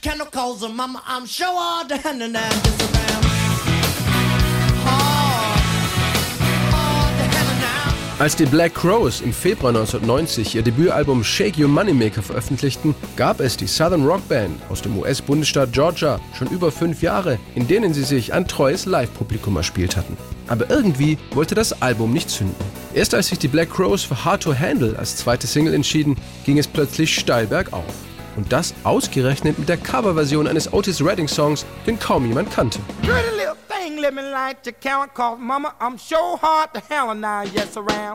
candle calls mama. I'm sure all hand and around. Als die Black Crows im Februar 1990 ihr Debütalbum Shake Your Moneymaker veröffentlichten, gab es die Southern Rock Band aus dem US-Bundesstaat Georgia schon über fünf Jahre, in denen sie sich ein treues Live-Publikum erspielt hatten. Aber irgendwie wollte das Album nicht zünden. Erst als sich die Black Crows für Hard to Handle als zweite Single entschieden, ging es plötzlich steil bergauf. Und das ausgerechnet mit der Coverversion eines Otis Redding Songs, den kaum jemand kannte.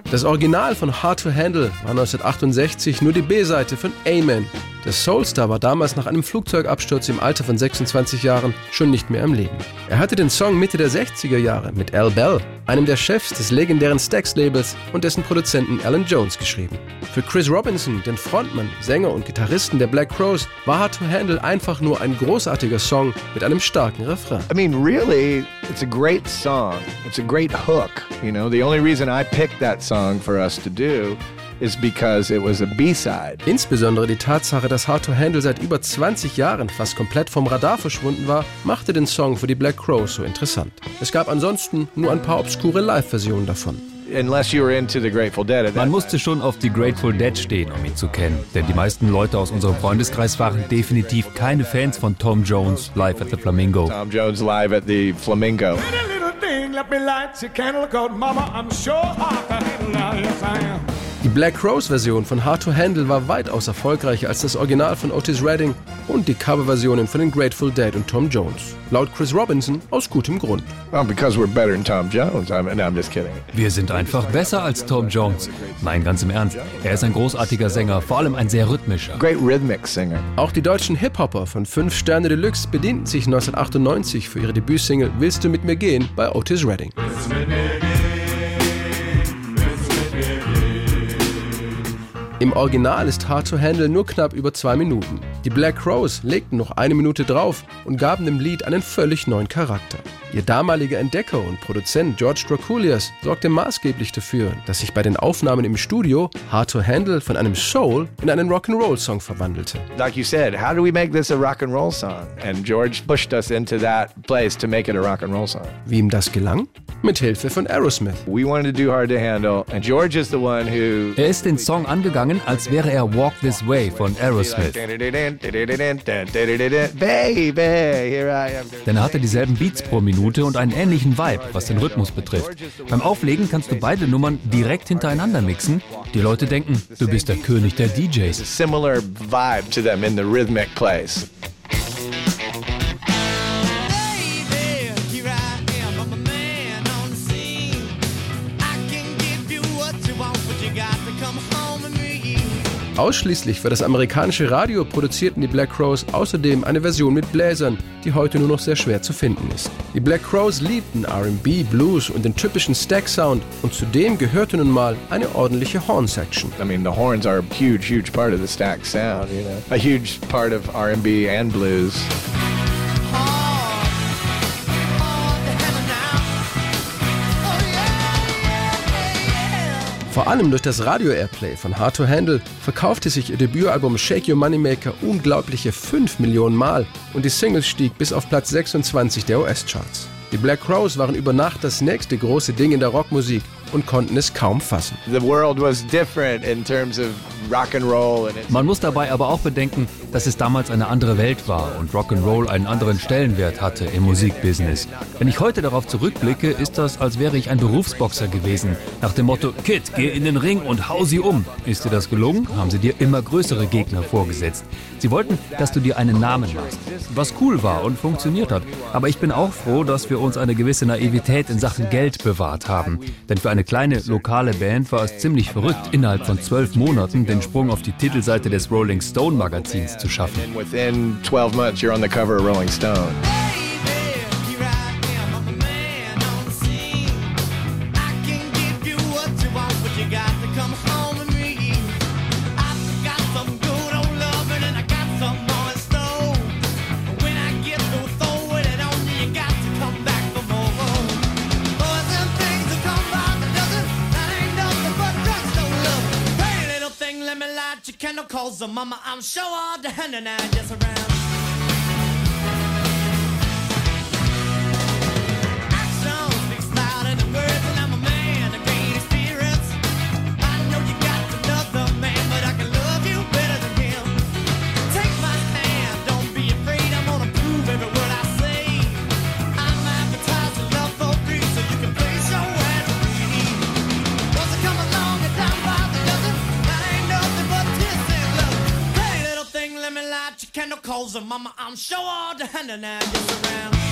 Das Original von Hard to Handle war 1968 nur die B-Seite von Amen. Der Soulstar war damals nach einem Flugzeugabsturz im Alter von 26 Jahren schon nicht mehr am Leben. Er hatte den Song Mitte der 60er Jahre mit Al Bell, einem der Chefs des legendären Stax-Labels und dessen Produzenten Alan Jones geschrieben. Für Chris Robinson, den Frontmann, Sänger und Gitarristen der Black Crows, war Hard to Handle einfach nur ein großartiger Song mit einem starken Refrain. I mean, really, it's a great song. It's a great hook. You know, the only reason I picked that song for us to do is because it was a B-side. Insbesondere die Tatsache, dass Hard to Handle seit über 20 Jahren fast komplett vom Radar verschwunden war, machte den Song für die Black Crows so interessant. Es gab ansonsten nur ein paar obskure Live-Versionen davon. Man musste schon auf die Grateful Dead stehen, um ihn zu kennen. Denn die meisten Leute aus unserem Freundeskreis waren definitiv keine Fans von Tom Jones live at the Flamingo. Tom Jones live at the Flamingo. Die Black Crows-Version von Hard to Handle war weitaus erfolgreicher als das Original von Otis Redding und die Coverversionen von den Grateful Dead und Tom Jones. Laut Chris Robinson aus gutem Grund. Well, because we're better than Tom Jones. I'm, I'm just kidding. Wir sind einfach besser als Tom Jones. Nein, ganz im Ernst. Er ist ein großartiger Sänger, vor allem ein sehr rhythmischer. Great rhythmic singer. Auch die deutschen Hip-Hopper von 5 Sterne Deluxe bedienten sich 1998 für ihre Debütsingle Willst du mit mir gehen bei Otis Redding. Im Original ist Hard to Handle nur knapp über zwei Minuten. Die Black Crows legten noch eine Minute drauf und gaben dem Lied einen völlig neuen Charakter. Ihr damaliger Entdecker und Produzent George Draculias sorgte maßgeblich dafür, dass sich bei den Aufnahmen im Studio Hard to Handle von einem Soul in einen Rock'n'Roll-Song verwandelte. Like you said, how do we make this a rock and roll song? And George pushed us into that place to make it a rock and roll song. Wie ihm das gelang? Mit Hilfe von Aerosmith. We wanted to do Hard to Handle, and George is the one who. Er ist den Song angegangen, als wäre er Walk This Way von Aerosmith. Baby, here I am. Denn er hatte dieselben Beats pro Minute und einen ähnlichen Vibe, was den Rhythmus betrifft. Beim Auflegen kannst du beide Nummern direkt hintereinander mixen. Die Leute denken, du bist der König der DJs. Ausschließlich für das amerikanische Radio produzierten die Black Crows außerdem eine Version mit Bläsern, die heute nur noch sehr schwer zu finden ist. Die Black Crows liebten RB, Blues und den typischen Stack-Sound und zudem gehörte nun mal eine ordentliche Horn-Section. I mean, the horns are a huge, huge part of the stack sound, you know, a huge part of R&B and blues. Vor allem durch das Radio-Airplay von Hard to Handle verkaufte sich ihr Debütalbum Shake Your Moneymaker unglaubliche 5 Millionen Mal und die Single stieg bis auf Platz 26 der US-Charts. Die Black Crows waren über Nacht das nächste große Ding in der Rockmusik und konnten es kaum fassen. The world was different in terms of rock and roll and Man muss dabei aber auch bedenken, dass es damals eine andere Welt war und Rock'n'Roll einen anderen Stellenwert hatte im Musikbusiness. Wenn ich heute darauf zurückblicke, ist das, als wäre ich ein Berufsboxer gewesen. Nach dem Motto, Kid, geh in den Ring und hau sie um. Ist dir das gelungen? Haben sie dir immer größere Gegner vorgesetzt. Sie wollten, dass du dir einen Namen machst. Was cool war und funktioniert hat. Aber ich bin auch froh, dass wir uns eine gewisse Naivität in Sachen Geld bewahrt haben. Denn für eine kleine lokale Band war es ziemlich verrückt, innerhalb von zwölf Monaten den Sprung auf die Titelseite des Rolling Stone Magazins zu schaffen. Candle calls her mama, I'm sure all the hand and I just around. calls her mama. I'm sure all the hand and now just around.